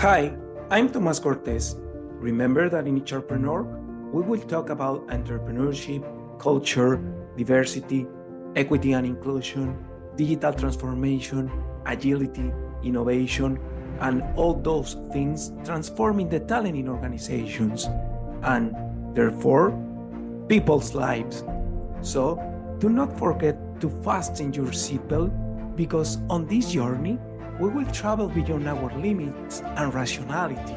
Hi, I'm Tomas Cortez. Remember that in Entrepreneur, we will talk about entrepreneurship, culture, diversity, equity and inclusion, digital transformation, agility, innovation, and all those things transforming the talent in organizations and therefore people's lives. So do not forget to fasten your seatbelt because on this journey, we will travel beyond our limits and rationality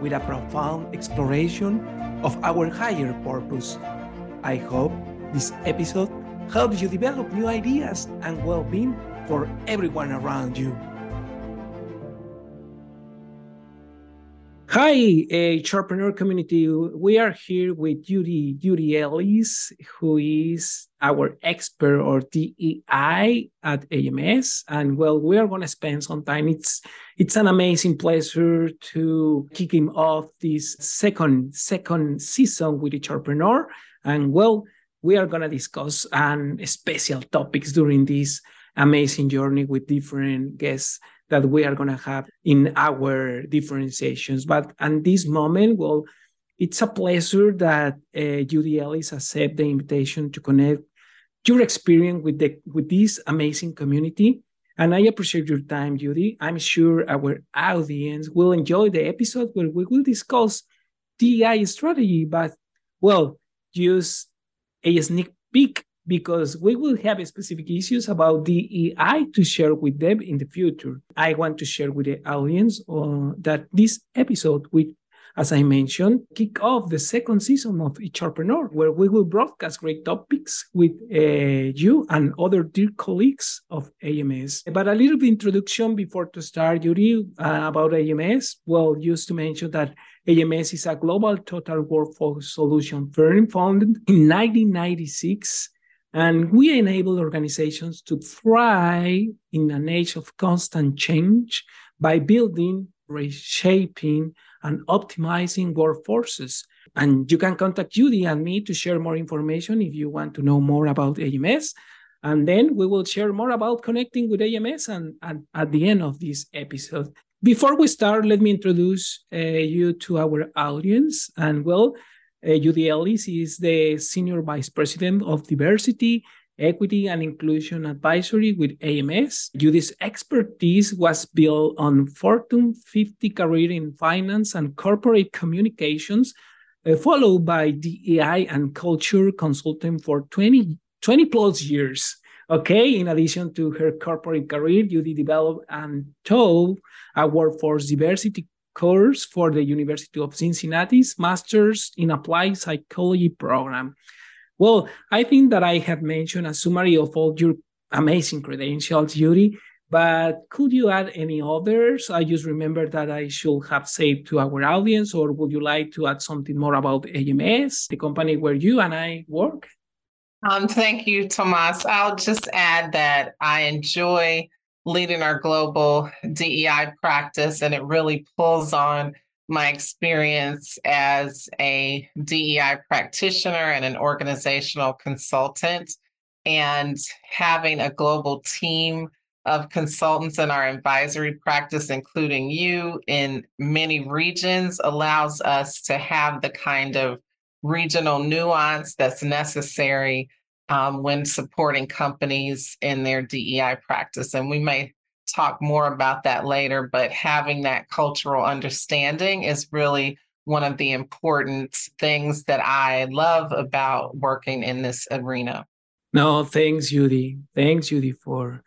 with a profound exploration of our higher purpose. I hope this episode helps you develop new ideas and well being for everyone around you. Hi, entrepreneur community. We are here with Judy, Judy Ellis, who is our expert or DEI at AMS. And well, we are going to spend some time. It's it's an amazing pleasure to kick him off this second second season with Entrepreneur. And well, we are going to discuss um, special topics during this amazing journey with different guests that we are going to have in our differentiations. But at this moment, well, it's a pleasure that uh, Judy Ellis accept the invitation to connect your experience with the with this amazing community. And I appreciate your time, Judy. I'm sure our audience will enjoy the episode where we will discuss DEI strategy, but well, use a sneak peek because we will have specific issues about DEI to share with them in the future. I want to share with the audience uh, that this episode, which, as I mentioned, kick off the second season of Entrepreneur, where we will broadcast great topics with uh, you and other dear colleagues of AMS. But a little bit introduction before to start, Yuri, uh, about AMS. Well, just to mention that AMS is a global total workforce solution firm founded in 1996 and we enable organizations to thrive in an age of constant change by building, reshaping, and optimizing workforces. And you can contact Judy and me to share more information if you want to know more about AMS. And then we will share more about connecting with AMS and, and at the end of this episode. Before we start, let me introduce uh, you to our audience. And well, uh, Judy Ellis is the Senior Vice President of Diversity, Equity, and Inclusion Advisory with AMS. Judy's expertise was built on Fortune 50 career in finance and corporate communications, uh, followed by DEI and culture consultant for 20, 20 plus years. Okay, in addition to her corporate career, Judy developed and taught a workforce diversity course for the University of Cincinnati's Masters in Applied Psychology program. Well, I think that I have mentioned a summary of all your amazing credentials, Yuri, but could you add any others? I just remember that I should have saved to our audience, or would you like to add something more about AMS, the company where you and I work? Um, thank you, Tomas. I'll just add that I enjoy leading our global DEI practice, and it really pulls on my experience as a DEI practitioner and an organizational consultant. And having a global team of consultants in our advisory practice, including you in many regions, allows us to have the kind of regional nuance that's necessary um, when supporting companies in their DEI practice. And we may talk more about that later, but having that cultural understanding is really one of the important things that I love about working in this arena. No, thanks, Judy. Thanks, Judy, for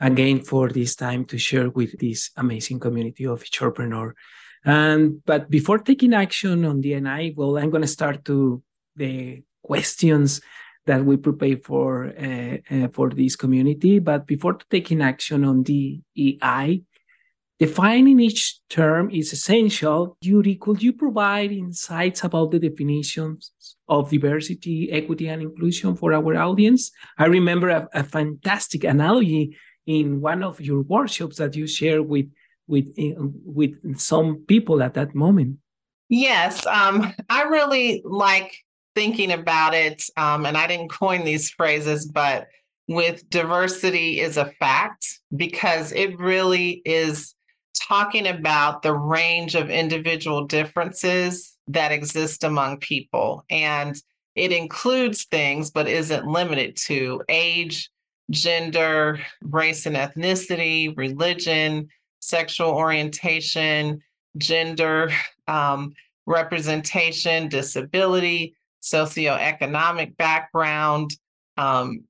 again for this time to share with this amazing community of entrepreneur. And but before taking action on DNI, well, I'm going to start to the questions that we prepare for uh, uh, for this community. But before taking action on DEI, defining each term is essential. Yuri, could you provide insights about the definitions of diversity, equity, and inclusion for our audience? I remember a, a fantastic analogy in one of your workshops that you shared with with with some people at that moment. Yes, um, I really like thinking about it, um, and I didn't coin these phrases, but with diversity is a fact because it really is talking about the range of individual differences that exist among people. And it includes things, but isn't limited to age, gender, race and ethnicity, religion, sexual orientation, gender um, representation, disability, socioeconomic background. Um,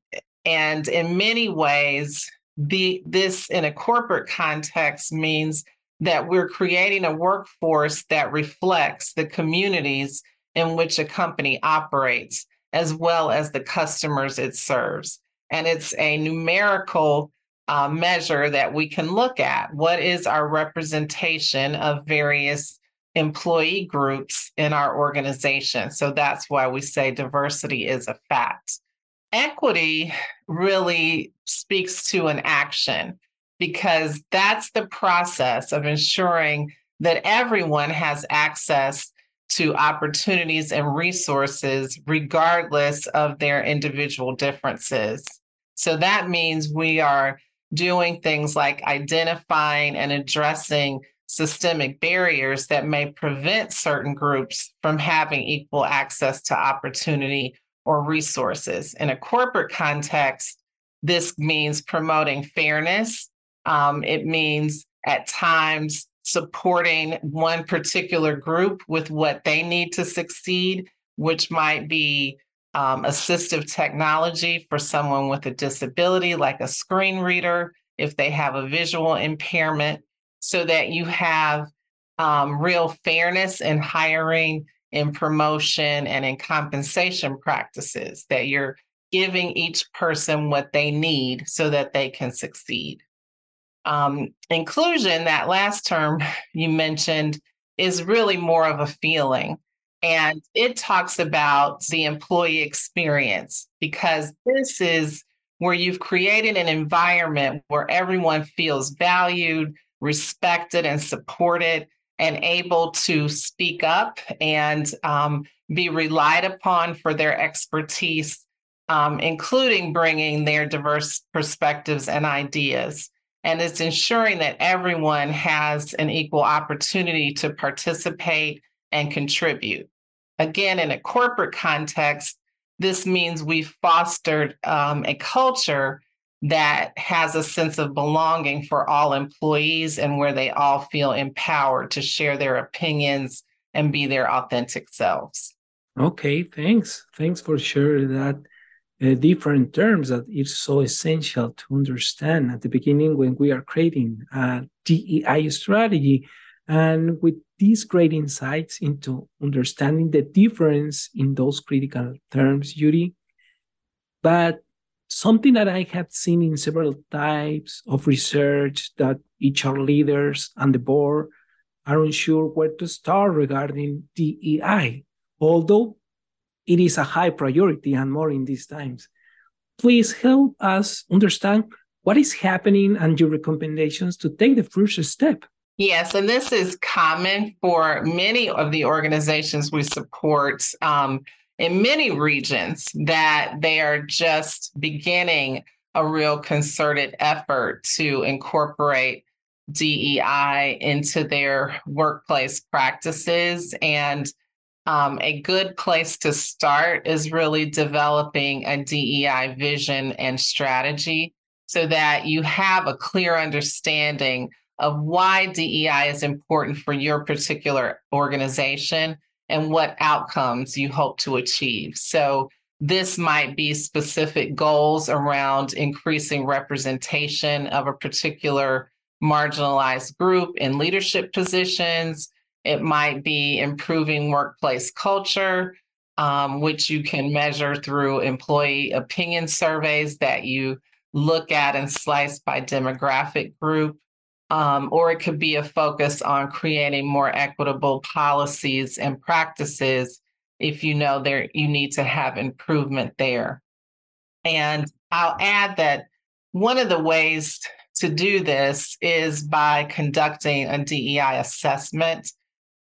and in many ways, the this in a corporate context means that we're creating a workforce that reflects the communities in which a company operates, as well as the customers it serves. And it's a numerical uh, measure that we can look at. What is our representation of various employee groups in our organization? So that's why we say diversity is a fact. Equity really speaks to an action because that's the process of ensuring that everyone has access to opportunities and resources, regardless of their individual differences. So that means we are doing things like identifying and addressing systemic barriers that may prevent certain groups from having equal access to opportunity or resources. In a corporate context, this means promoting fairness. Um, it means at times supporting one particular group with what they need to succeed, which might be um, assistive technology for someone with a disability, like a screen reader, if they have a visual impairment, so that you have um, real fairness in hiring, in promotion, and in compensation practices, that you're giving each person what they need so that they can succeed. Um, inclusion, that last term you mentioned, is really more of a feeling. And it talks about the employee experience because this is where you've created an environment where everyone feels valued, respected, and supported, and able to speak up and um, be relied upon for their expertise, um, including bringing their diverse perspectives and ideas. And it's ensuring that everyone has an equal opportunity to participate and contribute. Again, in a corporate context, this means we've fostered um, a culture that has a sense of belonging for all employees and where they all feel empowered to share their opinions and be their authentic selves. Okay, thanks. Thanks for sharing that uh, different terms that it's so essential to understand at the beginning when we are creating a DEI strategy. And with these great insights into understanding the difference in those critical terms, Judy. But something that I have seen in several types of research that HR leaders and the board are unsure where to start regarding DEI, although it is a high priority and more in these times. Please help us understand what is happening and your recommendations to take the first step. Yes, and this is common for many of the organizations we support um, in many regions that they are just beginning a real concerted effort to incorporate DEI into their workplace practices. And um, a good place to start is really developing a DEI vision and strategy so that you have a clear understanding of why DEI is important for your particular organization and what outcomes you hope to achieve. So, this might be specific goals around increasing representation of a particular marginalized group in leadership positions it might be improving workplace culture, um, which you can measure through employee opinion surveys that you look at and slice by demographic group. Um, or it could be a focus on creating more equitable policies and practices if you know there you need to have improvement there. And I'll add that one of the ways to do this is by conducting a DEI assessment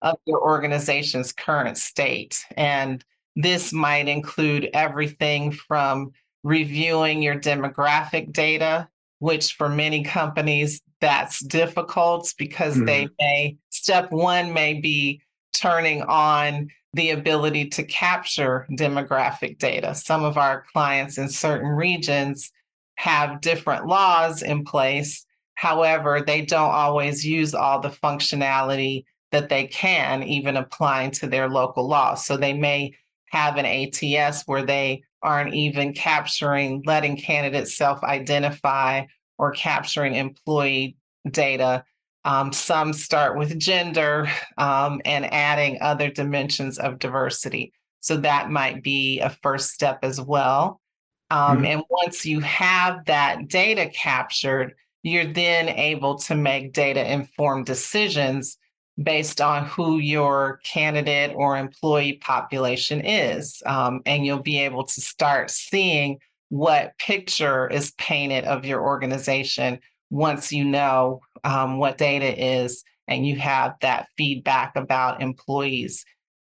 of your organization's current state. And this might include everything from reviewing your demographic data, which for many companies, that's difficult because mm. they may, step one may be turning on the ability to capture demographic data. Some of our clients in certain regions have different laws in place. However, they don't always use all the functionality that they can, even applying to their local laws. So they may have an ATS where they aren't even capturing, letting candidates self identify or capturing employee data um, some start with gender um, and adding other dimensions of diversity. So that might be a first step as well. Um, mm-hmm. And once you have that data captured, you're then able to make data informed decisions based on who your candidate or employee population is. Um, and you'll be able to start seeing what picture is painted of your organization once you know um, what data is and you have that feedback about employees.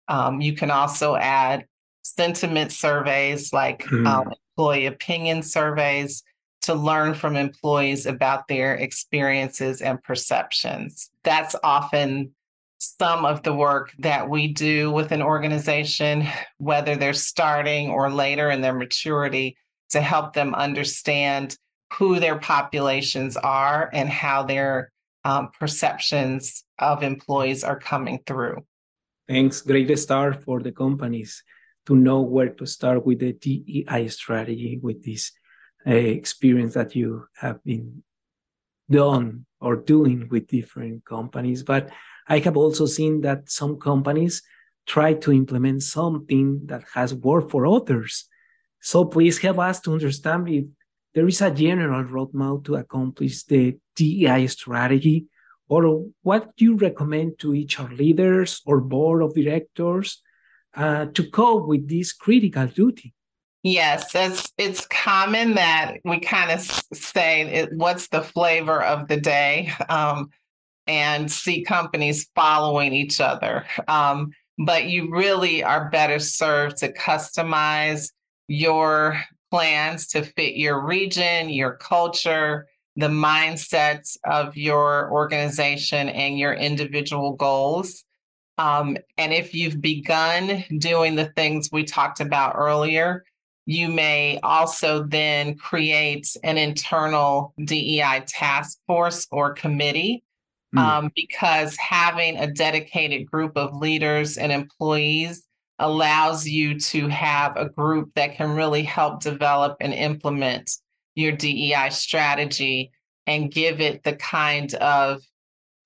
Um, you can also add sentiment surveys like mm. um, employee opinion surveys to learn from employees about their experiences and perceptions. That's often some of the work that we do with an organization, whether they're starting or later in their maturity, to help them understand who their populations are and how their um, perceptions of employees are coming through. Thanks. Great start for the companies to know where to start with the DEI strategy with this uh, experience that you have been done or doing with different companies. But I have also seen that some companies try to implement something that has worked for others. So please help us to understand if there is a general roadmap to accomplish the DEI strategy, or what you recommend to HR leaders or board of directors uh, to cope with this critical duty? Yes, it's it's common that we kind of say it, what's the flavor of the day, um, and see companies following each other. Um, but you really are better served to customize your plans to fit your region, your culture, the mindsets of your organization, and your individual goals. Um, and if you've begun doing the things we talked about earlier, you may also then create an internal DEI task force or committee mm. um, because having a dedicated group of leaders and employees allows you to have a group that can really help develop and implement your DEI strategy and give it the kind of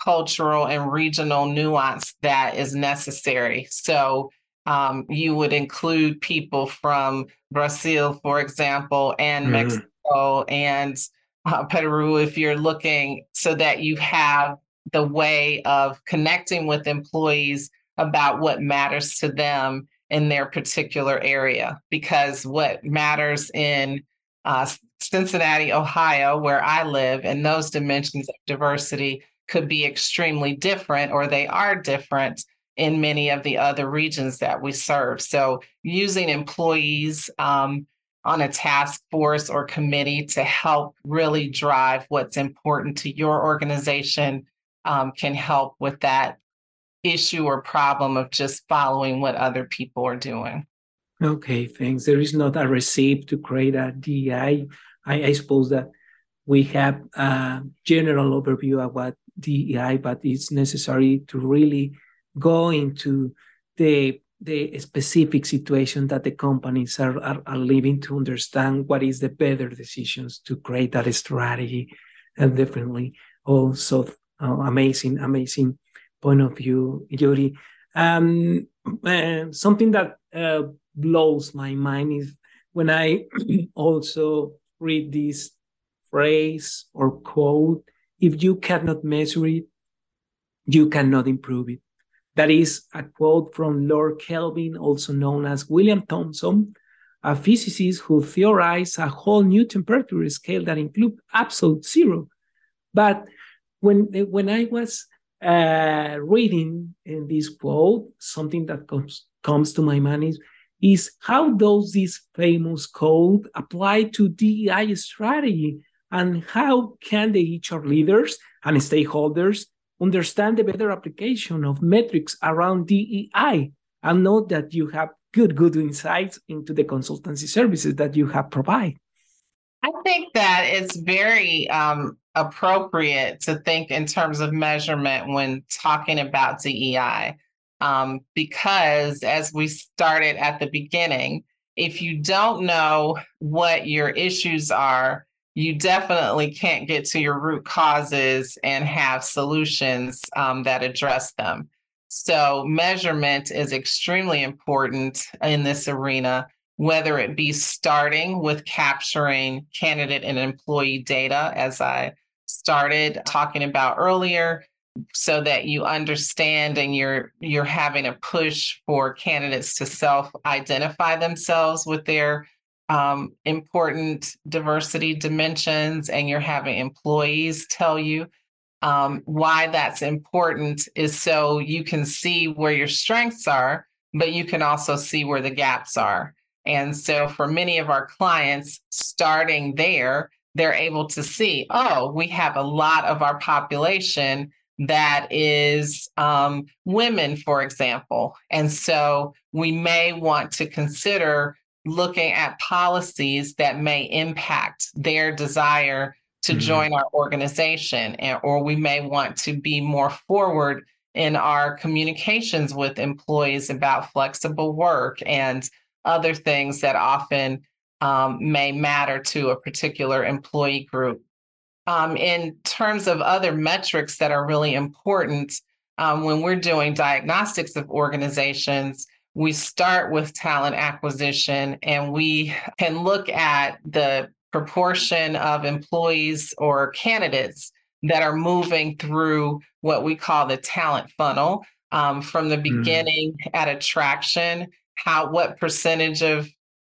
cultural and regional nuance that is necessary. So um, you would include people from Brazil, for example, and mm-hmm. Mexico and uh, Peru if you're looking so that you have the way of connecting with employees about what matters to them in their particular area. Because what matters in uh, Cincinnati, Ohio, where I live, and those dimensions of diversity could be extremely different, or they are different in many of the other regions that we serve. So, using employees um, on a task force or committee to help really drive what's important to your organization um, can help with that issue or problem of just following what other people are doing. Okay, thanks. There is not a recipe to create a DEI. I, I suppose that we have a general overview of what DEI, but it's necessary to really go into the the specific situation that the companies are, are, are living to understand what is the better decisions to create that strategy and definitely also uh, amazing amazing point of view, Yuri. Um, uh, something that uh, blows my mind is when I also read this phrase or quote if you cannot measure it, you cannot improve it. That is a quote from Lord Kelvin, also known as William Thomson, a physicist who theorized a whole new temperature scale that includes absolute zero. But when, when I was uh, reading in this quote, something that comes comes to my mind is, is how does this famous code apply to DEI strategy? And how can the HR leaders and stakeholders understand the better application of metrics around DEI and know that you have good, good insights into the consultancy services that you have provide? I think that it's very um, appropriate to think in terms of measurement when talking about DEI. Um, because as we started at the beginning, if you don't know what your issues are, you definitely can't get to your root causes and have solutions um, that address them. So, measurement is extremely important in this arena, whether it be starting with capturing candidate and employee data, as I started talking about earlier, so that you understand and you're you're having a push for candidates to self identify themselves with their um, important diversity dimensions and you're having employees tell you um, why that's important is so you can see where your strengths are but you can also see where the gaps are. And so for many of our clients starting there they're able to see oh we have a lot of our population that is um, women, for example. And so we may want to consider looking at policies that may impact their desire to mm-hmm. join our organization, and, or we may want to be more forward in our communications with employees about flexible work and other things that often um, may matter to a particular employee group. Um, in terms of other metrics that are really important, um, when we're doing diagnostics of organizations, we start with talent acquisition and we can look at the proportion of employees or candidates that are moving through what we call the talent funnel um, from the hmm. beginning mm. at attraction how what percentage of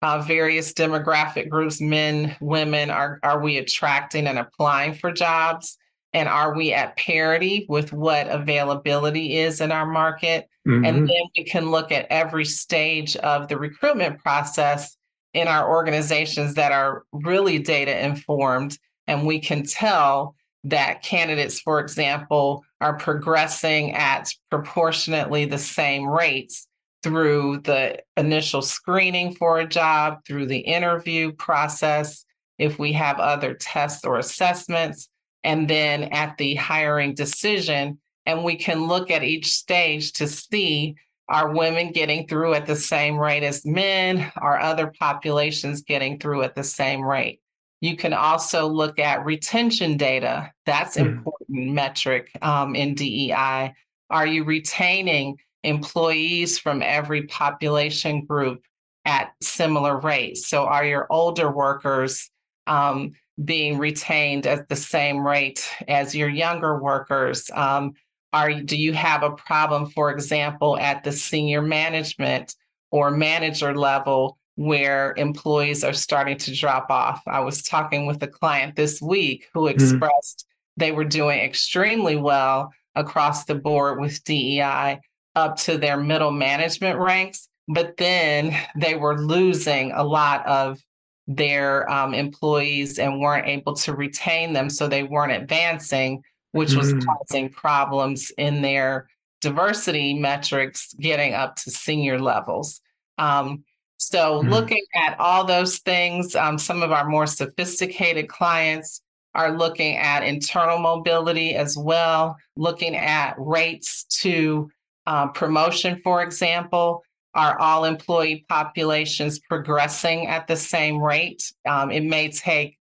uh, various demographic groups, men, women, are, are we attracting and applying for jobs? And are we at parity with what availability is in our market? Mm-hmm. And then we can look at every stage of the recruitment process in our organizations that are really data informed. And we can tell that candidates, for example, are progressing at proportionately the same rates through the initial screening for a job, through the interview process, if we have other tests or assessments, and then at the hiring decision. And we can look at each stage to see are women getting through at the same rate as men? Are other populations getting through at the same rate? You can also look at retention data. That's mm. important metric um, in DEI. Are you retaining employees from every population group at similar rates. So, are your older workers um, being retained at the same rate as your younger workers? Um, are do you have a problem, for example, at the senior management or manager level where employees are starting to drop off? I was talking with a client this week who mm-hmm. expressed mm-hmm. they were doing extremely well across the board with DEI, up to their middle management ranks, but then they were losing a lot of their um, employees and weren't able to retain them. So they weren't advancing, which mm. was causing problems in their diversity metrics getting up to senior levels. Um, so, mm. looking at all those things, um, some of our more sophisticated clients are looking at internal mobility as well, looking at rates to uh, promotion, for example, are all employee populations progressing at the same rate? Um, it may take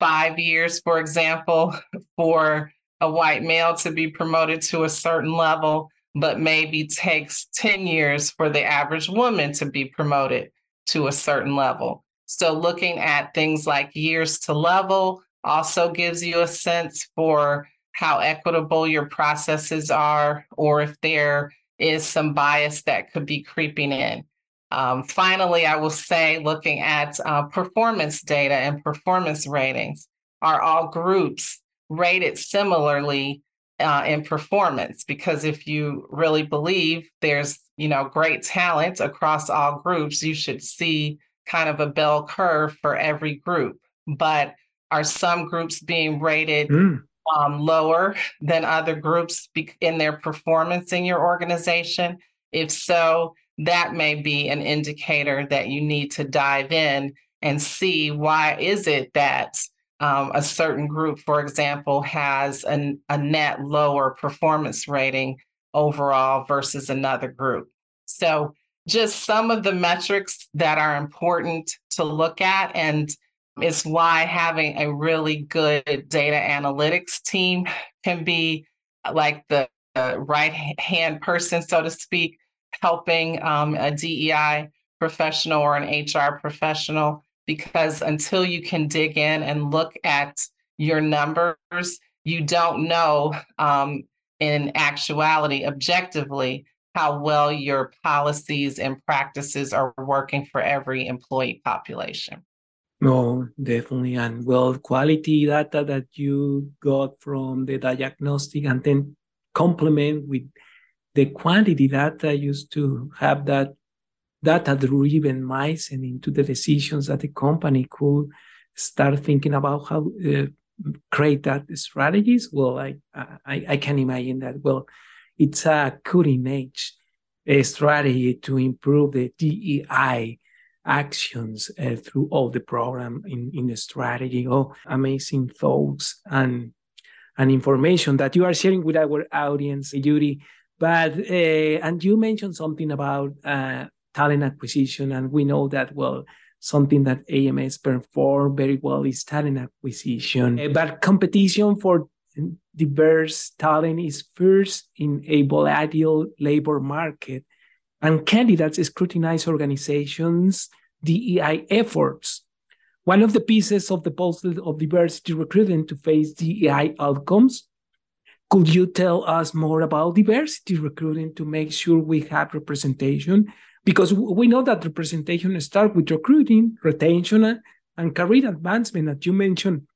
five years, for example, for a white male to be promoted to a certain level, but maybe takes 10 years for the average woman to be promoted to a certain level. So, looking at things like years to level also gives you a sense for how equitable your processes are, or if they're is some bias that could be creeping in. Um, finally, I will say, looking at uh, performance data and performance ratings, are all groups rated similarly uh, in performance? Because if you really believe there's you know great talent across all groups, you should see kind of a bell curve for every group. But Are some groups being rated mm. Um, lower than other groups in their performance in your organization? If so, that may be an indicator that you need to dive in and see why is it that um, a certain group, for example, has an, a net lower performance rating overall versus another group. So, just some of the metrics that are important to look at. And it's why having a really good data analytics team can be like the, right hand person, so to speak, helping um, a DEI professional or an HR professional because until you can dig in and look at your numbers, you don't know um, in actuality, objectively, how well your policies and practices are working for every employee population. No, definitely. And well, quality data that you got from the diagnostic and then complement with the quantity data used to have that data-driven mindset into the decisions that the company could start thinking about how uh, create that strategies. Well, I, I, I can imagine that. Well, it's a cutting edge a strategy to improve the DEI actions uh, through all the program in, in the strategy. Oh, amazing thoughts and and information that you are sharing with our audience, Judy. But uh, and you mentioned something about uh, talent acquisition, and we know that well, something that AMS perform very well is talent acquisition. Uh, but competition for diverse talent is first in a volatile labor market, and candidates scrutinize organizations' DEI efforts. One of the pieces of the puzzle of diversity recruiting to face DEI outcomes could you tell us more about diversity recruiting to make sure we have representation? Because we know that representation starts with recruiting, retention, and career advancement, as you mentioned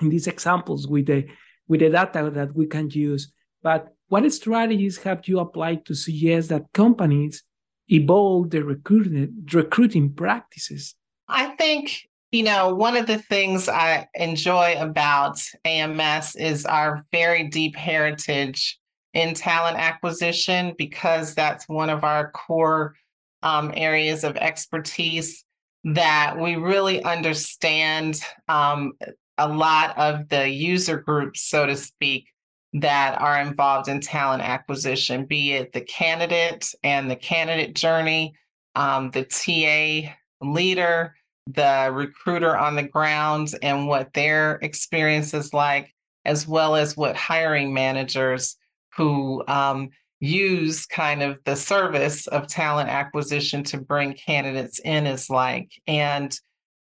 in these examples with the with the data that we can use. But what strategies have you applied to suggest that companies evolve the recruiting recruiting practices? I think you know, one of the things I enjoy about AMS is our very deep heritage in talent acquisition because that's one of our core um, areas of expertise that we really understand um, a lot of the user groups, so to speak, that are involved in talent acquisition, be it the candidate and the candidate journey, um, the TA leader, the recruiter on the ground and what their experience is like, as well as what hiring managers who um, use kind of the service of talent acquisition to bring candidates in is like. And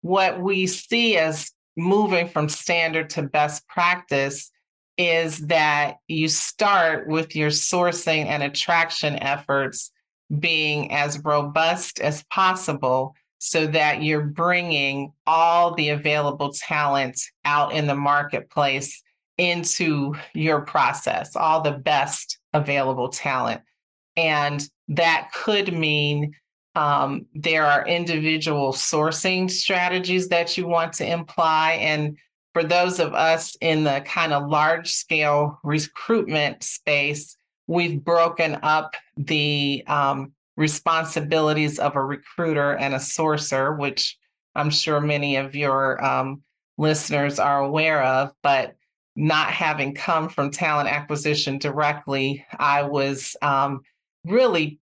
what we see as moving from standard to best practice is that you start with your sourcing and attraction efforts being as robust as possible so that you're bringing all the available talent out in the marketplace into your process, all the best available talent. And that could mean um, there are individual sourcing strategies that you want to imply. And for those of us in the kind of large scale recruitment space, we've broken up the um, responsibilities of a recruiter and a sourcer, which I'm sure many of your um, listeners are aware of, but not having come from talent acquisition directly, I was um, really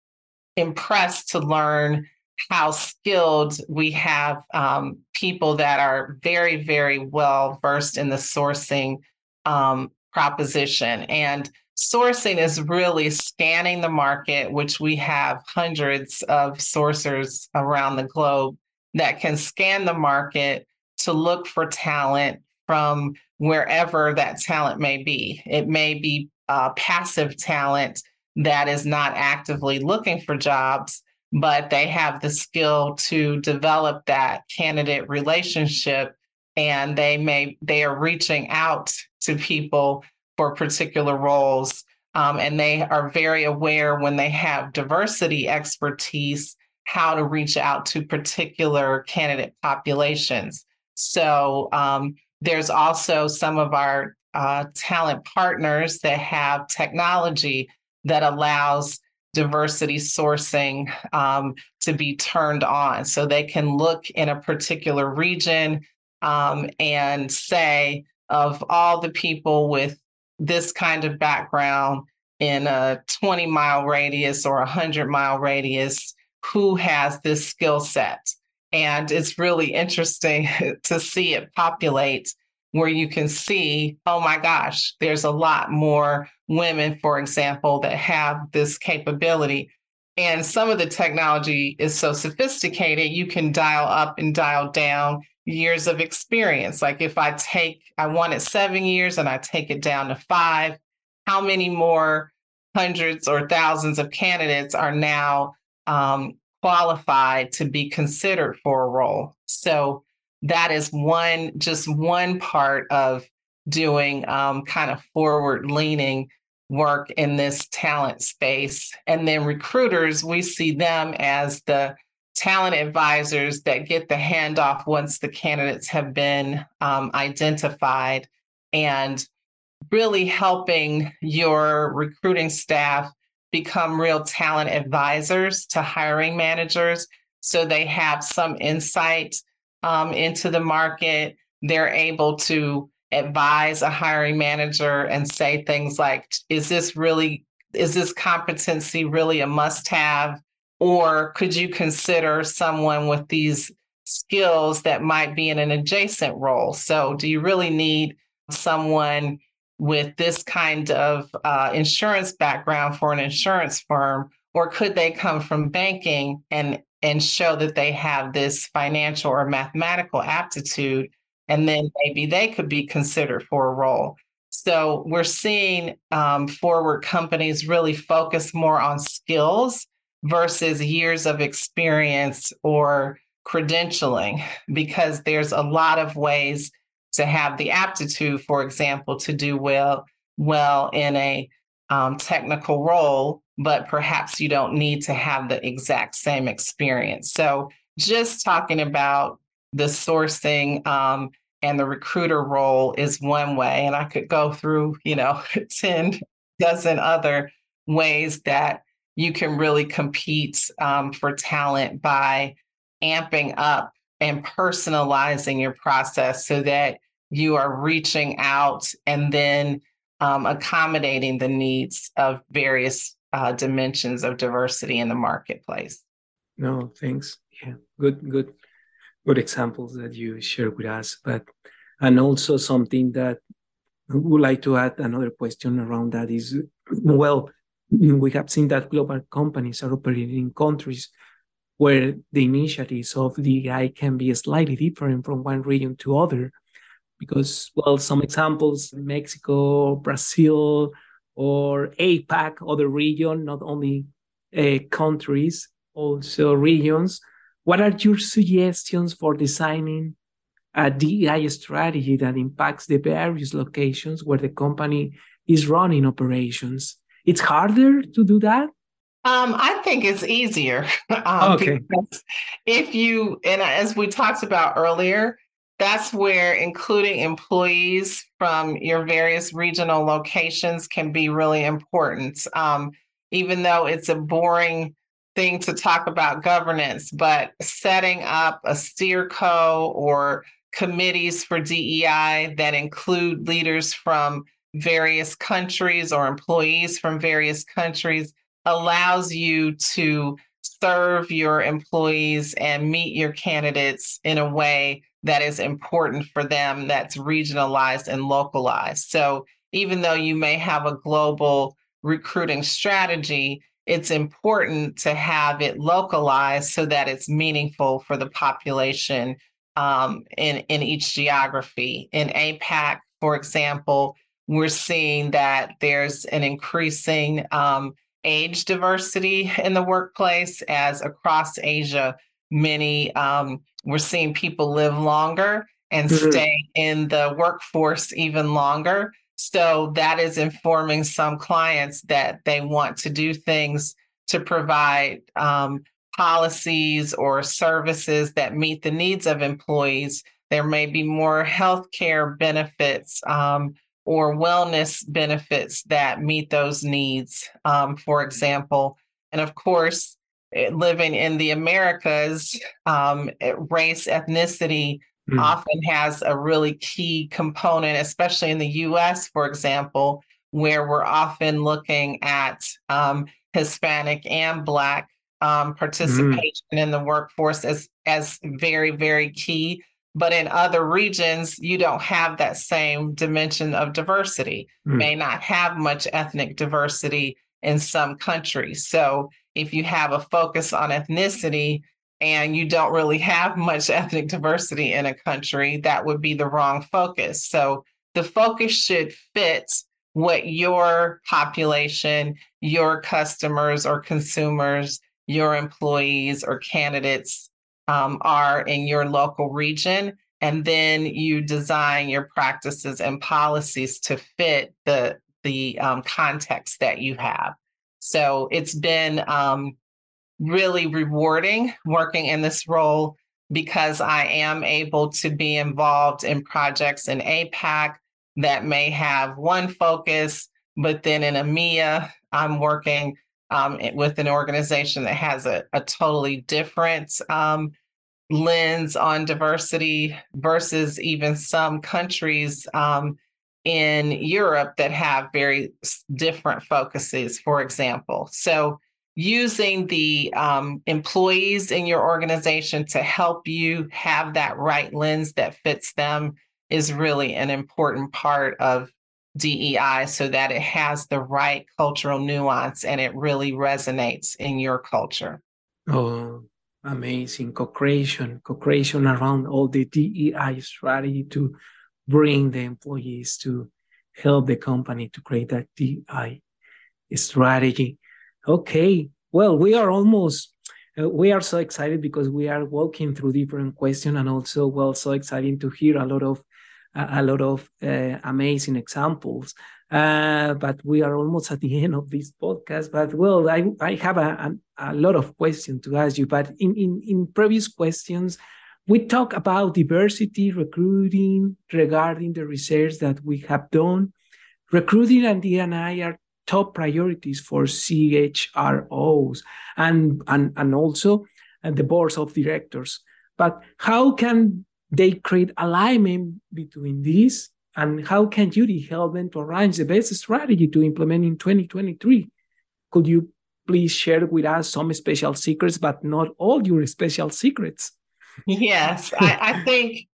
impressed to learn how skilled we have um, people that are very, very well versed in the sourcing um, proposition. And sourcing is really scanning the market, which we have hundreds of sourcers around the globe that can scan the market to look for talent from wherever that talent may be. It may be uh, passive talent that is not actively looking for jobs, but they have the skill to develop that candidate relationship and they may they are reaching out to people for particular roles. Um, and they are very aware when they have diversity expertise how to reach out to particular candidate populations. So um, there's also some of our uh, talent partners that have technology that allows diversity sourcing um, to be turned on. So they can look in a particular region um, and say, of all the people with this kind of background in a 20 mile radius or a 100 mile radius, who has this skill set? And it's really interesting to see it populate where you can see, oh my gosh, there's a lot more women, for example, that have this capability. And some of the technology is so sophisticated, you can dial up and dial down years of experience. Like if I take, I wanted seven years and I take it down to five, how many more hundreds or thousands of candidates are now um, qualified to be considered for a role? So that is one just one part of doing um, kind of forward leaning work in this talent space. And then recruiters we see them as the talent advisors that get the handoff once the candidates have been um, identified and really helping your recruiting staff become real talent advisors to hiring managers so they have some insight um, into the market. They're able to advise a hiring manager and say things like, is this really, is this competency really a must have? Or could you consider someone with these skills that might be in an adjacent role? So, do you really need someone with this kind of uh, insurance background for an insurance firm? Or could they come from banking and and show that they have this financial or mathematical aptitude, and then maybe they could be considered for a role. So we're seeing um, forward companies really focus more on skills versus years of experience or credentialing, because there's a lot of ways to have the aptitude, for example, to do well well in a um, technical role, but perhaps you don't need to have the exact same experience. So, just talking about the sourcing um, and the recruiter role is one way, and I could go through, you know, 10 dozen other ways that you can really compete um, for talent by amping up and personalizing your process so that you are reaching out and then um, accommodating the needs of various uh, dimensions of diversity in the marketplace. No, thanks. Yeah, good, good, good examples that you share with us. But and also something that I would like to add another question around that is well, we have seen that global companies are operating in countries where the initiatives of the DEI can be slightly different from one region to other because, well, some examples Mexico, Brazil, or APAC, other region, not only uh, countries, also regions. What are your suggestions for designing a DEI strategy that impacts the various locations where the company is running operations? It's harder to do that? Um, I think it's easier. um, okay. if you, and as we talked about earlier, that's where including employees from your various regional locations can be really important. Um, even though it's a boring thing to talk about governance, but setting up a steerco or committees for DEI that include leaders from various countries or employees from various countries allows you to serve your employees and meet your candidates in a way that is important for them that's regionalized and localized. So even though you may have a global recruiting strategy, it's important to have it localized so that it's meaningful for the population um, in, in each geography. In APAC, for example, we're seeing that there's an increasing um, age diversity in the workplace as across Asia, many um, we're seeing people live longer and mm-hmm. stay in the workforce even longer. So that is informing some clients that they want to do things to provide um, policies or services that meet the needs of employees, There may be more healthcare benefits um, or wellness benefits that meet those needs, um, for example. And of course, living in the Americas, um, eh, race, ethnicity mm. often has a really key component, especially in the US, for example, where we're often looking at um, Hispanic and Black um, participation mm. in the workforce as, as very, very key. But in other regions, you don't have that same dimension of diversity, mm. may not have much ethnic diversity in some countries. So if you have a focus on ethnicity and you don't really have much ethnic diversity in a country, that would be the wrong focus. So the focus should fit what your population, your customers or consumers, your employees or candidates um, are in your local region. And then you design your practices and policies to fit the, the um, context that you have. So it's been um, really rewarding working in this role because I am able to be involved in projects in APAC that may have one focus, but then in EMEA, I'm working um, with an organization that has a, a totally different um, lens on diversity versus even some countries um, in Europe that have very different focuses, for example. So, using the um, employees in your organization to help you have that right lens that fits them is really an important part of DEI so that it has the right cultural nuance and it really resonates in your culture. Oh, amazing. Co creation, co creation around all the DEI strategy to bring the employees to help the company to create that DEI strategy. Okay, well, we are almost. Uh, we are so excited because we are walking through different questions and also well so exciting to hear a lot of a, lot of uh, amazing examples. Uh, but we are almost at the end of this podcast. But well, I, I have a, a, a lot of questions to ask you. But in, in, in previous questions, we talk about diversity, recruiting, regarding the research that we have done. Recruiting and D&I are top priorities for CHROs and, and, and also and the boards of directors. But how can they create alignment between these and how can Judy help them to arrange the best strategy to implement in 2023? Could you please share with us some special secrets, but not all your special secrets? Yes, I, I think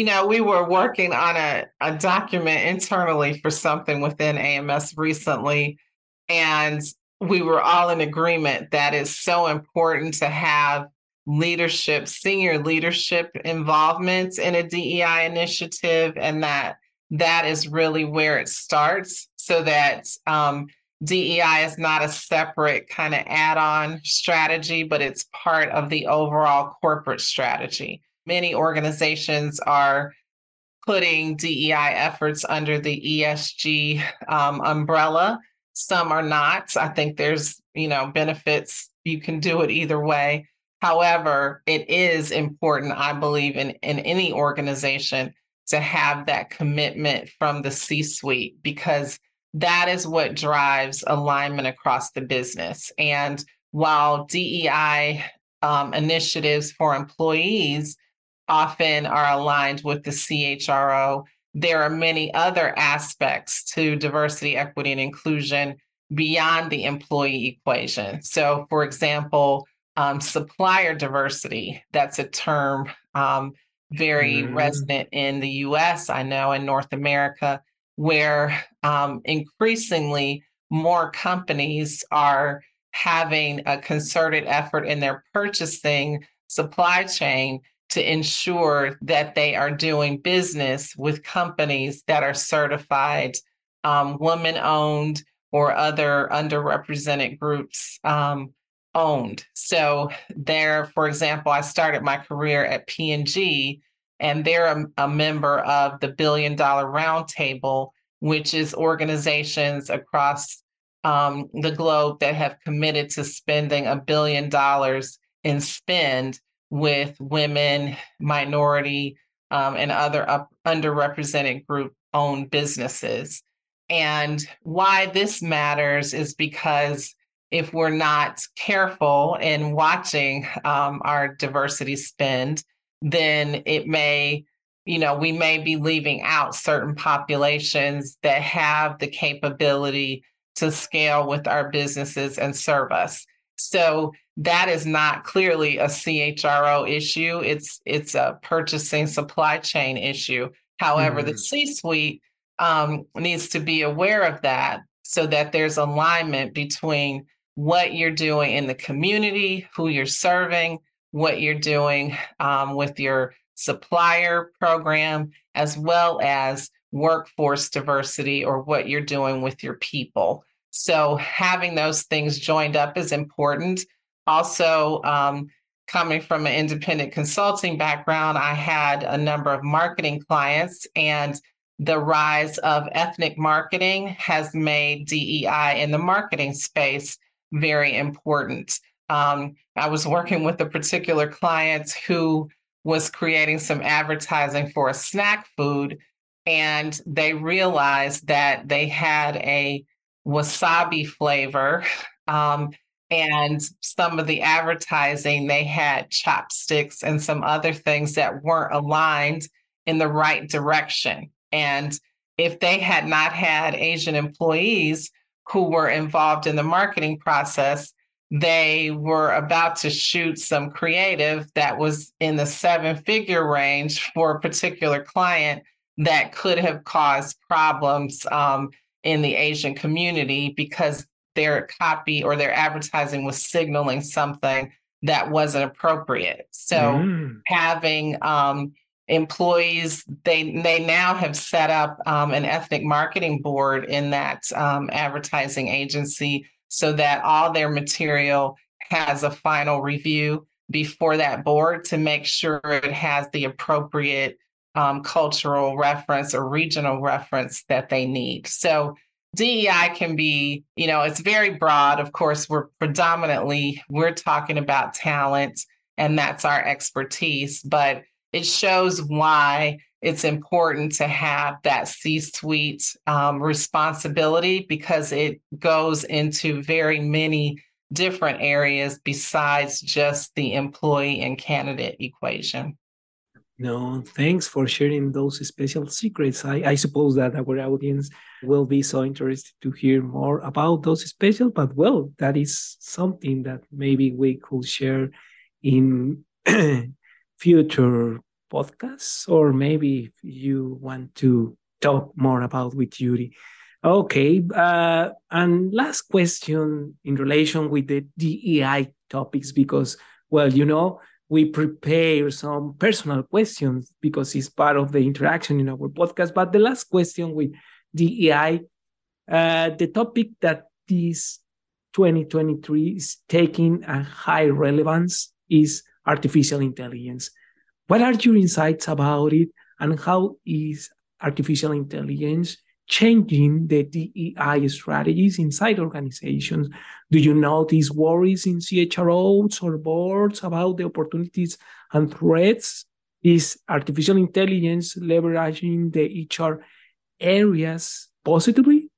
you know, we were working on a, a document internally for something within AMS recently, and we were all in agreement that it's so important to have leadership, senior leadership involvement in a DEI initiative, and that that is really where it starts so that um, DEI is not a separate kind of add on strategy, but it's part of the overall corporate strategy. Many organizations are putting DEI efforts under the ESG um, umbrella. Some are not. I think there's, you know, benefits. You can do it either way. However, it is important, I believe, in, in any organization to have that commitment from the C suite because that is what drives alignment across the business. And while DEI um, initiatives for employees often are aligned with the CHRO, there are many other aspects to diversity, equity, and inclusion beyond the employee equation. So, for example, um, supplier diversity. That's a term um, very mm. resonant in the US, I know, in North America, where um, increasingly more companies are having a concerted effort in their purchasing supply chain to ensure that they are doing business with companies that are certified um, woman owned or other underrepresented groups um, owned. So there, for example, I started my career at P&G and they're a, a member of the Billion Dollar Roundtable, which is organizations across um, the globe that have committed to spending a billion dollars in spend with women, minority, um, and other up, underrepresented group owned businesses. And why this matters is because if we're not careful in watching um, our diversity spend, then it may, you know, we may be leaving out certain populations that have the capability to scale with our businesses and serve us. So that is not clearly a CHRO issue. It's it's a purchasing supply chain issue. However, mm-hmm. the C-suite um, needs to be aware of that so that there's alignment between what you're doing in the community, who you're serving, what you're doing um, with your supplier program, as well as workforce diversity or what you're doing with your people. So, having those things joined up is important. Also, um, coming from an independent consulting background, I had a number of marketing clients, and the rise of ethnic marketing has made DEI in the marketing space very important. Um, I was working with a particular client who was creating some advertising for a snack food, and they realized that they had a wasabi flavor. Um, and some of the advertising, they had chopsticks and some other things that weren't aligned in the right direction. And if they had not had Asian employees who were involved in the marketing process, they were about to shoot some creative that was in the seven figure range for a particular client that could have caused problems um, in the Asian community because their copy or their advertising was signaling something that wasn't appropriate. So mm. having um, employees they they now have set up um, an ethnic marketing board in that um, advertising agency so that all their material has a final review before that board to make sure it has the appropriate um, cultural reference or regional reference that they need so DEI can be, you know, it's very broad. Of course, we're predominantly we're talking about talent and that's our expertise, but it shows why it's important to have that C suite um, responsibility because it goes into very many different areas besides just the employee and candidate equation. No, thanks for sharing those special secrets. I, I suppose that our audience will be so interested to hear more about those special, but well, that is something that maybe we could share in future podcasts, or maybe you want to talk more about with Judy. Okay, uh, and last question in relation with the DEI topics, because, well, you know, we prepare some personal questions because it's part of the interaction in our podcast. But the last question with DEI, uh, the topic that this 2023 is taking a high relevance is artificial intelligence. What are your insights about it, and how is artificial intelligence changing the DEI strategies inside organizations? Do you notice worries in CHROs or boards about the opportunities and threats? Is artificial intelligence leveraging the HR areas positively?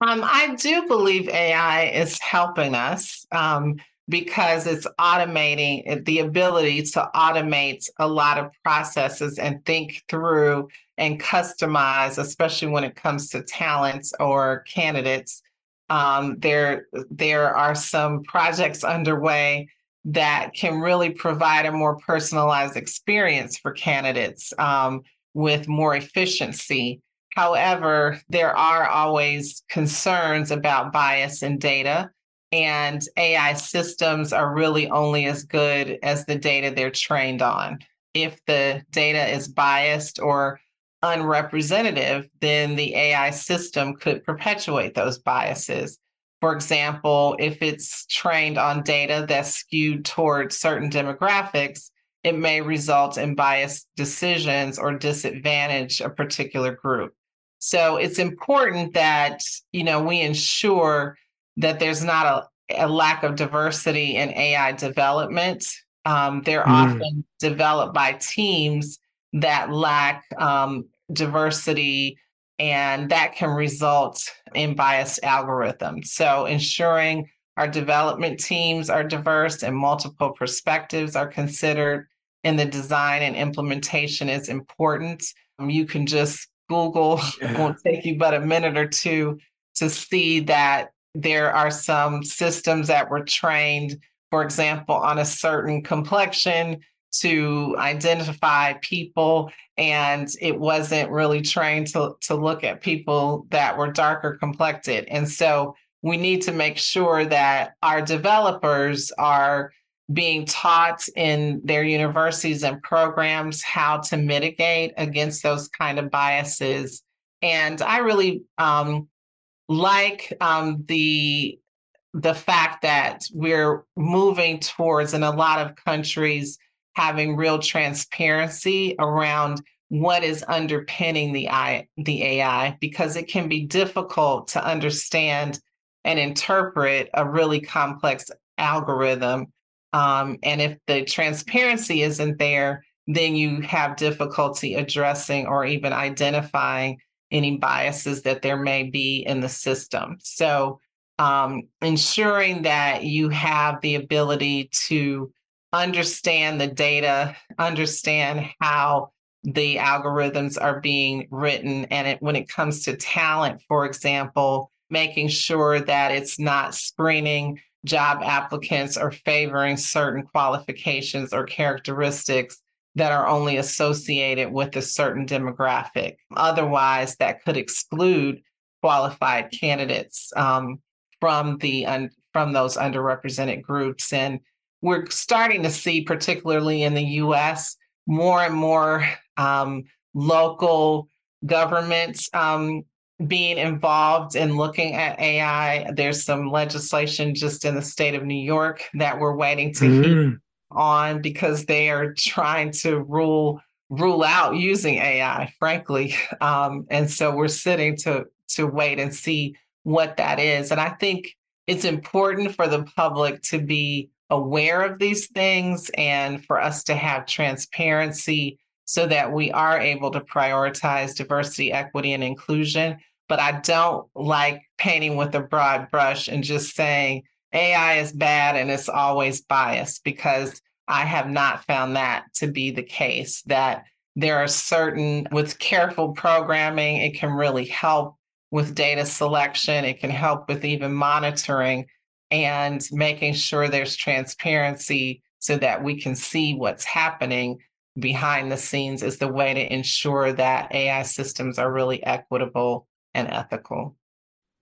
Um, I do believe AI is helping us. Um, because it's automating the ability to automate a lot of processes and think through and customize, especially when it comes to talents or candidates. Um, there, there are some projects underway that can really provide a more personalized experience for candidates um, with more efficiency. However, there are always concerns about bias in data and AI systems are really only as good as the data they're trained on. If the data is biased or unrepresentative, then the AI system could perpetuate those biases. For example, if it's trained on data that's skewed towards certain demographics, it may result in biased decisions or disadvantage a particular group. So it's important that you know we ensure that there's not a, a lack of diversity in AI development. Um, they're mm. often developed by teams that lack um, diversity, and that can result in biased algorithms. So, ensuring our development teams are diverse and multiple perspectives are considered in the design and implementation is important. Um, you can just Google, yeah. won't take you but a minute or two to see that there are some systems that were trained, for example, on a certain complexion to identify people and it wasn't really trained to, to look at people that were darker complected and so we need to make sure that our developers are being taught in their universities and programs how to mitigate against those kind of biases. And I really um, like um, the the fact that we're moving towards in a lot of countries having real transparency around what is underpinning the I, the AI because it can be difficult to understand and interpret a really complex algorithm um, and if the transparency isn't there, then you have difficulty addressing or even identifying any biases that there may be in the system. So, um, ensuring that you have the ability to understand the data, understand how the algorithms are being written, and it, when it comes to talent, for example, making sure that it's not screening job applicants or favoring certain qualifications or characteristics that are only associated with a certain demographic. Otherwise, that could exclude qualified candidates um, from the un- from those underrepresented groups. And we're starting to see, particularly in the U.S., more and more um, local governments um, being involved in looking at AI. There's some legislation just in the state of New York that we're waiting to mm. hear on because they are trying to rule rule out using AI, frankly. Um, and so we're sitting to to wait and see what that is. And I think it's important for the public to be aware of these things and for us to have transparency so that we are able to prioritize diversity, equity, and inclusion. But I don't like painting with a broad brush and just saying AI is bad and it's always biased because I have not found that to be the case. That there are certain, with careful programming, it can really help with data selection, it can help with even monitoring and making sure there's transparency so that we can see what's happening behind the scenes is the way to ensure that AI systems are really equitable and ethical.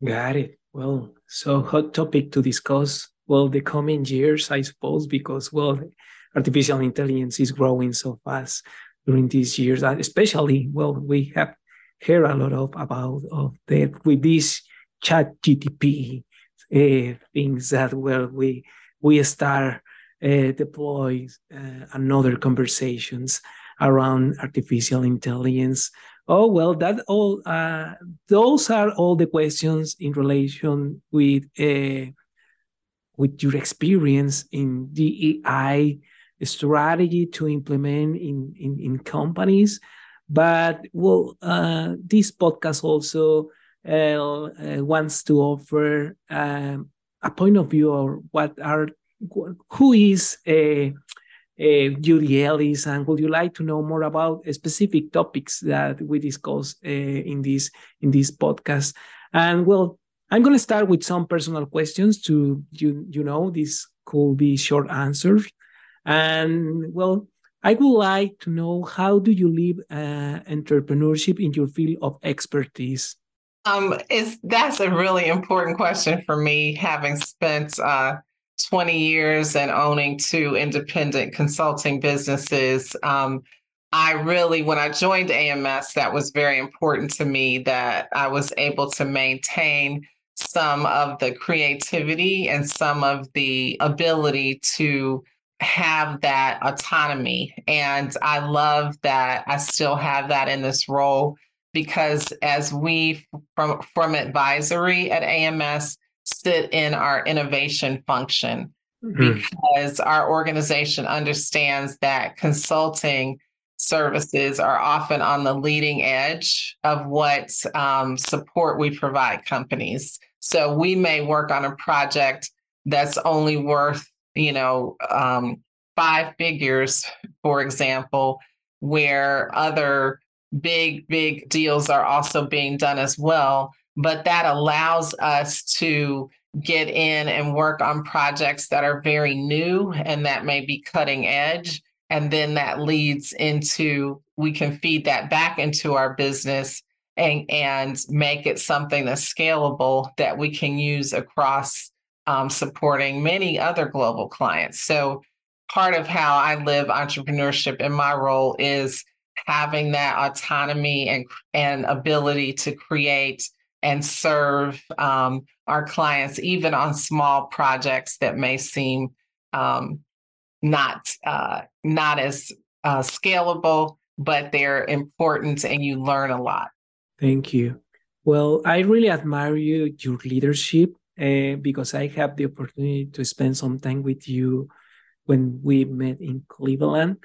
Got it. Well, so hot topic to discuss. Well, the coming years, I suppose, because well, artificial intelligence is growing so fast during these years, And especially well, we have heard a lot of about of that with this chat GTP uh, things that well we we start uh, deploy uh, another conversations around artificial intelligence. Oh well, that all uh, those are all the questions in relation with uh, with your experience in DEI strategy to implement in in, in companies. But well, uh, this podcast also uh, uh, wants to offer um, a point of view or what are who is uh, uh, Judy Ellis, and would you like to know more about specific topics that we discuss uh, in this in this podcast? And well, I'm going to start with some personal questions to you. You know, this could be short answers, and well, I would like to know how do you live uh, entrepreneurship in your field of expertise? Um, is that's a really important question for me, having spent uh, 20 years and owning two independent consulting businesses. Um, I really, when I joined AMS, that was very important to me that I was able to maintain some of the creativity and some of the ability to have that autonomy. And I love that I still have that in this role because as we from from advisory at AMS sit in our innovation function mm-hmm. because our organization understands that consulting services are often on the leading edge of what um, support we provide companies. So we may work on a project that's only worth, you know, um, five figures, for example, where other big, big deals are also being done as well. But that allows us to get in and work on projects that are very new and that may be cutting edge. And then that leads into, we can feed that back into our business and, and make it something that's scalable that we can use across um, supporting many other global clients. So, part of how I live entrepreneurship in my role is having that autonomy and, and ability to create and serve um, our clients, even on small projects that may seem um, not uh, not as uh, scalable, but they're important, and you learn a lot. Thank you. Well, I really admire you, your leadership, uh, because I have the opportunity to spend some time with you when we met in Cleveland.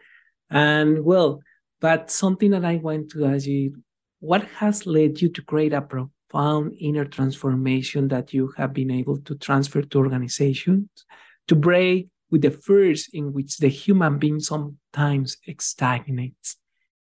And well, but something that I want to ask you, what has led you to create a profound inner transformation that you have been able to transfer to organizations to break with the fears in which the human being sometimes stagnates?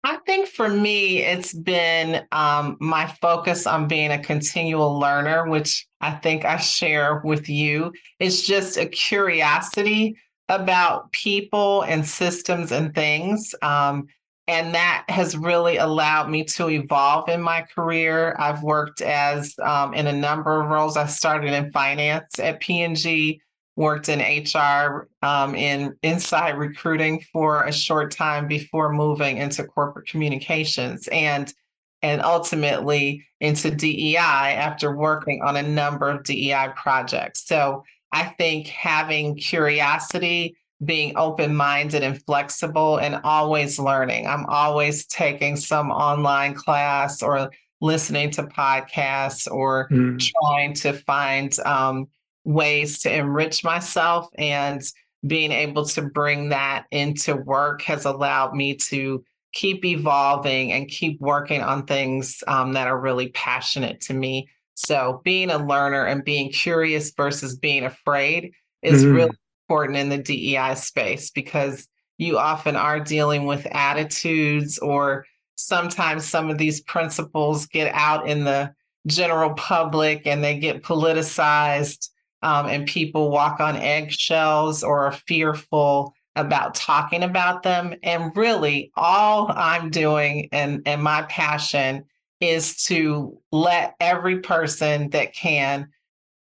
I think for me, it's been um, my focus on being a continual learner, which I think I share with you. It's just a curiosity about people and systems and things. Um, and that has really allowed me to evolve in my career. I've worked as um, in a number of roles. I started in finance at P&G, worked in HR um, in inside recruiting for a short time before moving into corporate communications and and ultimately into DEI after working on a number of DEI projects. So I think having curiosity being open minded and flexible and always learning. I'm always taking some online class or listening to podcasts or mm. trying to find um, ways to enrich myself. And being able to bring that into work has allowed me to keep evolving and keep working on things um, that are really passionate to me. So, being a learner and being curious versus being afraid is mm. really important in the DEI space because you often are dealing with attitudes or sometimes some of these principles get out in the general public and they get politicized um, and people walk on eggshells or are fearful about talking about them. And really all i'm doing and, and my passion is to let every person that can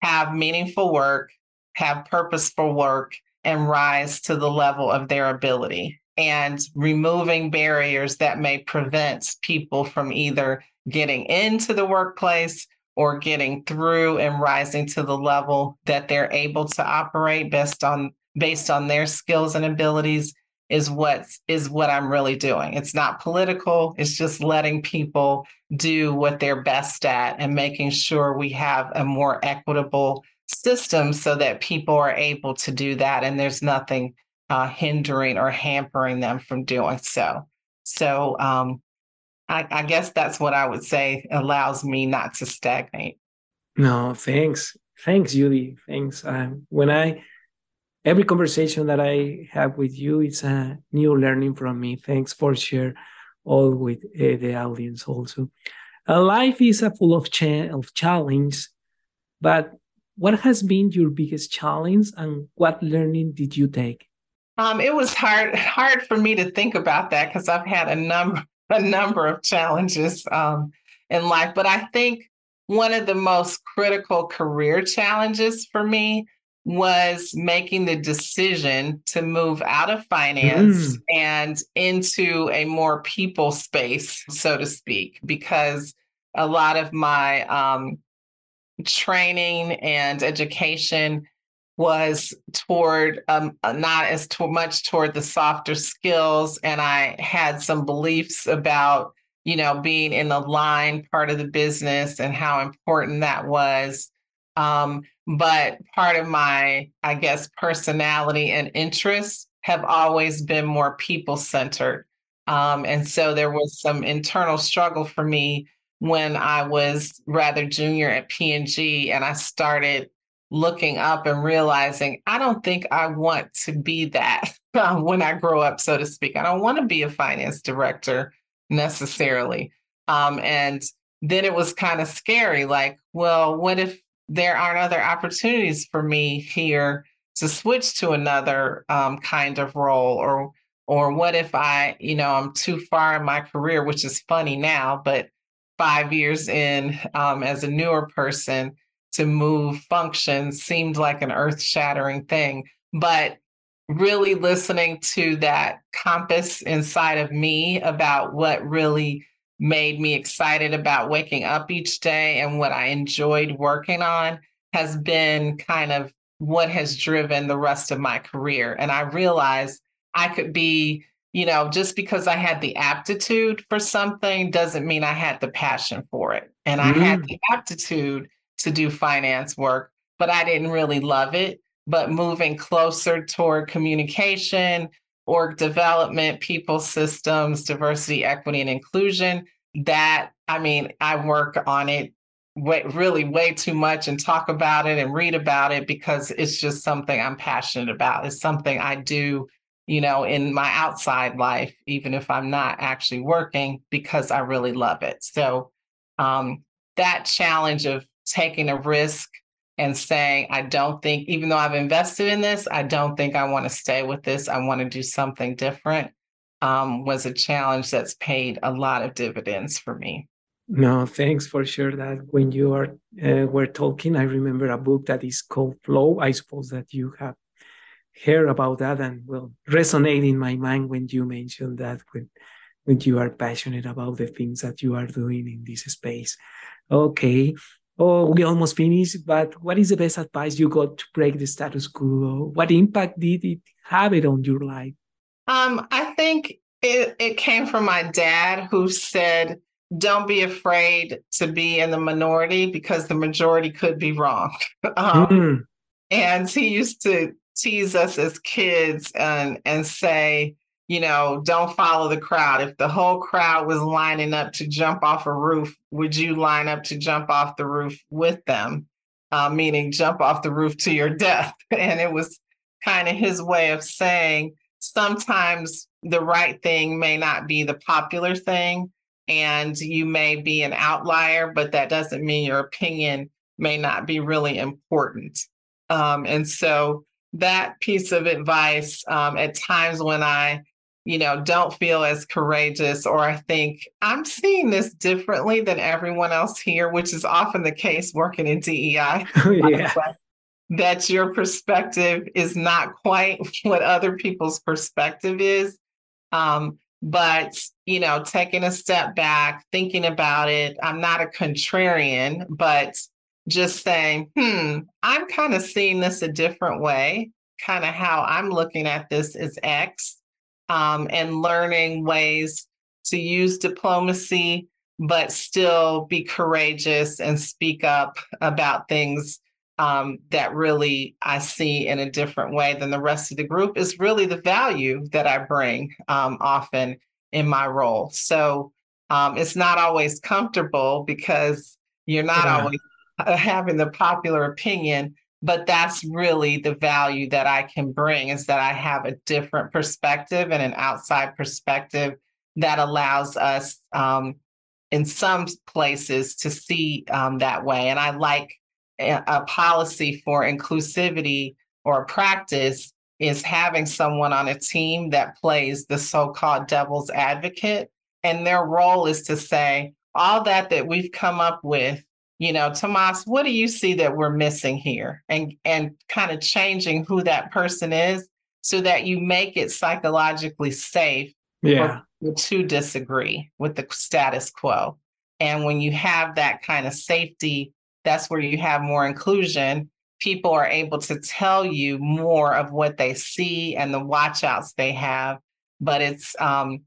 have meaningful work have purposeful work and rise to the level of their ability. And removing barriers that may prevent people from either getting into the workplace or getting through and rising to the level that they're able to operate based on based on their skills and abilities is what is what I'm really doing. It's not political, it's just letting people do what they're best at and making sure we have a more equitable system so that people are able to do that and there's nothing uh, hindering or hampering them from doing so. So um, I, I, guess that's what I would say allows me not to stagnate. No, thanks. Thanks, Judy. Thanks. Um, when I, every conversation that I have with you, it's a new learning from me. Thanks for share all with uh, the audience also. Uh, life is a full of, cha- of challenge, but what has been your biggest challenge and what learning did you take? Um, it was hard hard for me to think about that because I've had a number a number of challenges um, in life, but I think one of the most critical career challenges for me was making the decision to move out of finance mm. and into a more people space, so to speak, because a lot of my um, training and education was toward um, not as to much toward the softer skills and i had some beliefs about you know being in the line part of the business and how important that was. Um, but part of my i guess personality and interests have always been more people centered Um, and so there was some internal struggle for me when I was rather junior at P&G and I started looking up and realizing I don't think I want to be that um, when I grow up, so to speak. I don't want to be a finance director necessarily. Um, and then it was kind of scary like, well, what if there aren't other opportunities for me here to switch to another um, kind of role or or what if i you know i'm too far in my career which is funny now but five years in um, as a newer person to move functions seemed like an earth shattering thing but really listening to that compass inside of me about what really made me excited about waking up each day and what I enjoyed working on has been kind of what has driven the rest of my career. And I realized I could be, you know, just because I had the aptitude for something doesn't mean I had the passion for it. And mm-hmm. I had mm. the aptitude to do finance work, but I didn't really love it. But moving closer toward communication, org development, people systems, diversity, equity, and inclusion. That, I mean, I work on it way, really way too much and talk about it and read about it because it's just something I'm passionate about. It's something I do, you know, in my outside life, even if I'm not actually working, because I really love it. So, um, that challenge of taking a risk and saying, I don't think, even though I've invested in this, I don't think I want to stay with this. I want to do something different um, was a challenge that's paid a lot of dividends for me. No, thanks for sure that when you are uh, were talking, I remember a book that is called Flow. I suppose that you have heard about that and will resonate in my mind when you mentioned that when when you are passionate about the things that you are doing in this space. Okay, Oh, we almost finished, but what is the best advice you got to break the status quo? What impact did it have it on your life? Um, I think it, it came from my dad who said, don't be afraid to be in the minority because the majority could be wrong. um, mm. And he used to tease us as kids and, and say, you know, don't follow the crowd. If the whole crowd was lining up to jump off a roof, would you line up to jump off the roof with them? Uh, meaning jump off the roof to your death. And it was kind of his way of saying sometimes the right thing may not be the popular thing, and you may be an outlier, but that doesn't mean your opinion may not be really important. Um, and so that piece of advice um, at times when I you know, don't feel as courageous, or I think I'm seeing this differently than everyone else here, which is often the case working in DEI. yeah. That your perspective is not quite what other people's perspective is. Um, but, you know, taking a step back, thinking about it, I'm not a contrarian, but just saying, hmm, I'm kind of seeing this a different way. Kind of how I'm looking at this is X um, and learning ways to use diplomacy, but still be courageous and speak up about things um, that really I see in a different way than the rest of the group is really the value that I bring um, often in my role. So um, it's not always comfortable because you're not yeah. always having the popular opinion, but that's really the value that I can bring is that I have a different perspective and an outside perspective that allows us um, in some places to see um, that way. And I like a, a policy for inclusivity or a practice is having someone on a team that plays the so-called devil's advocate and their role is to say all that that we've come up with you know tomas what do you see that we're missing here? And and kind of changing who that person is so that you make it psychologically safe yeah. to disagree with the status quo. And when you have that kind of safety that's where you have more inclusion. People are able to tell you more of what they see and the watchouts they have but it's um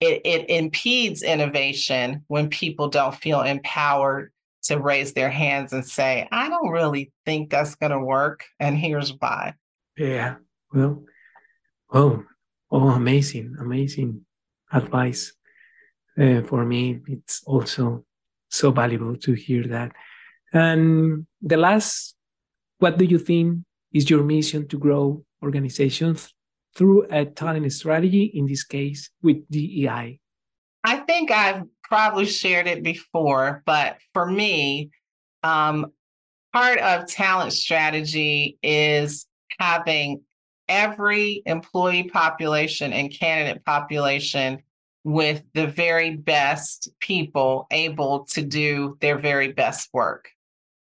it, it impedes innovation when people don't feel empowered to raise their hands and say, I don't really think that's going to work. And here's why. Yeah. Well, oh, oh, amazing, amazing. advice. Uh, for me, it's also so valuable to hear that. And the last, what do you think is your mission to grow organizations through a talent strategy, in this case with DEI? I think I've probably shared it before, but for me, um, part of talent strategy is having every employee population and candidate population with the very best people able to do their very best work.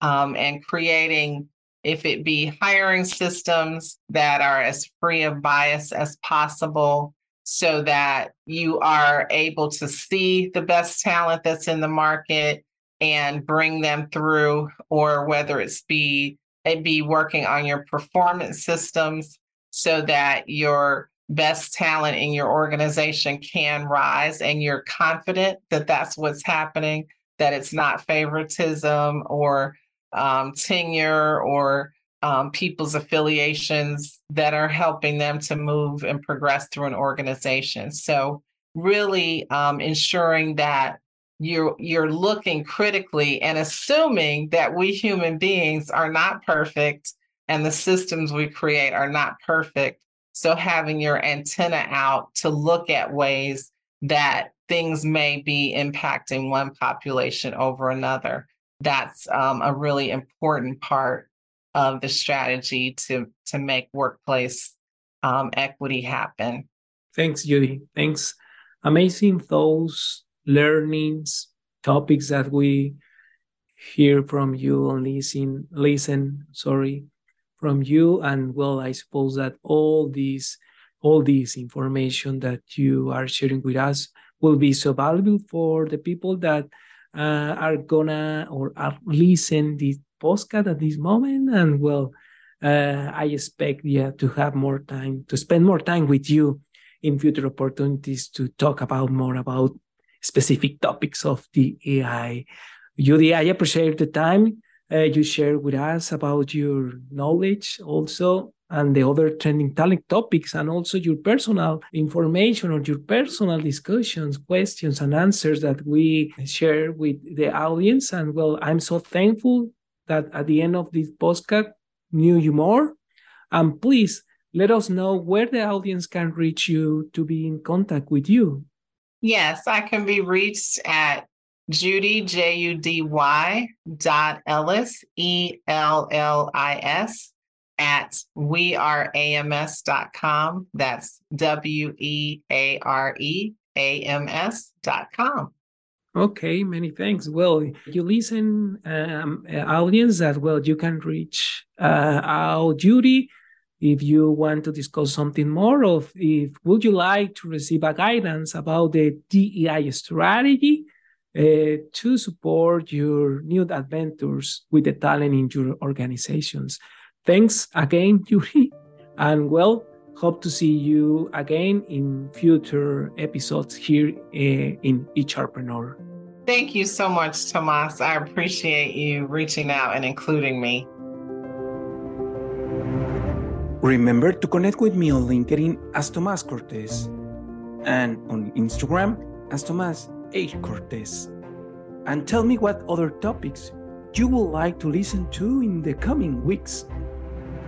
Um, and creating if it be hiring systems that are as free of bias as possible so that you are able to see the best talent that's in the market and bring them through or whether it's be it be working on your performance systems so that your best talent in your organization can rise and you're confident that that's what's happening that it's not favoritism or um, tenure or um, people's affiliations that are helping them to move and progress through an organization. So, really um, ensuring that you're you're looking critically and assuming that we human beings are not perfect and the systems we create are not perfect. So, having your antenna out to look at ways that things may be impacting one population over another that's um, a really important part of the strategy to to make workplace um, equity happen. Thanks, Judy. Thanks. Amazing those learnings, topics that we hear from you and listen, listen, sorry, from you. And well, I suppose that all these all this information that you are sharing with us will be so valuable for the people that uh, are gonna or are listen this postcard at this moment and well uh, i expect yeah to have more time to spend more time with you in future opportunities to talk about more about specific topics of the ai judy i appreciate the time uh, you share with us about your knowledge also and the other trending talent topics and also your personal information or your personal discussions questions and answers that we share with the audience. And well i'm so thankful that at the end of this podcast knew you more and please let us know where the audience can reach you to be in contact with you yes i can be reached at Judy, J U D Y dot Ellis, E L L I S, at weareams.com. That's W E A R E A M S.com. Okay, many thanks. Well, you listen, um, audience, that well, you can reach uh, our Judy if you want to discuss something more of if would you like to receive a guidance about the DEI strategy uh, to support your new adventures with the talent in your organizations. Thanks again, Judy. And well, hope to see you again in future episodes here uh, in HRpreneur. Thank you so much, Tomas. I appreciate you reaching out and including me. Remember to connect with me on LinkedIn as Tomas Cortez and on Instagram as Tomas H. Cortez. And tell me what other topics you would like to listen to in the coming weeks.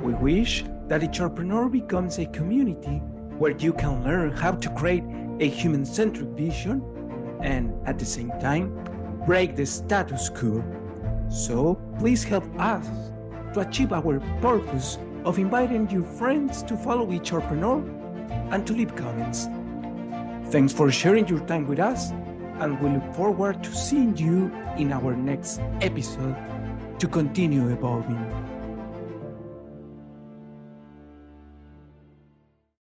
We wish that HRpreneur becomes a community where you can learn how to create a human centric vision and at the same time break the status quo. So please help us to achieve our purpose of inviting your friends to follow HRpreneur and to leave comments. Thanks for sharing your time with us, and we look forward to seeing you in our next episode to continue evolving.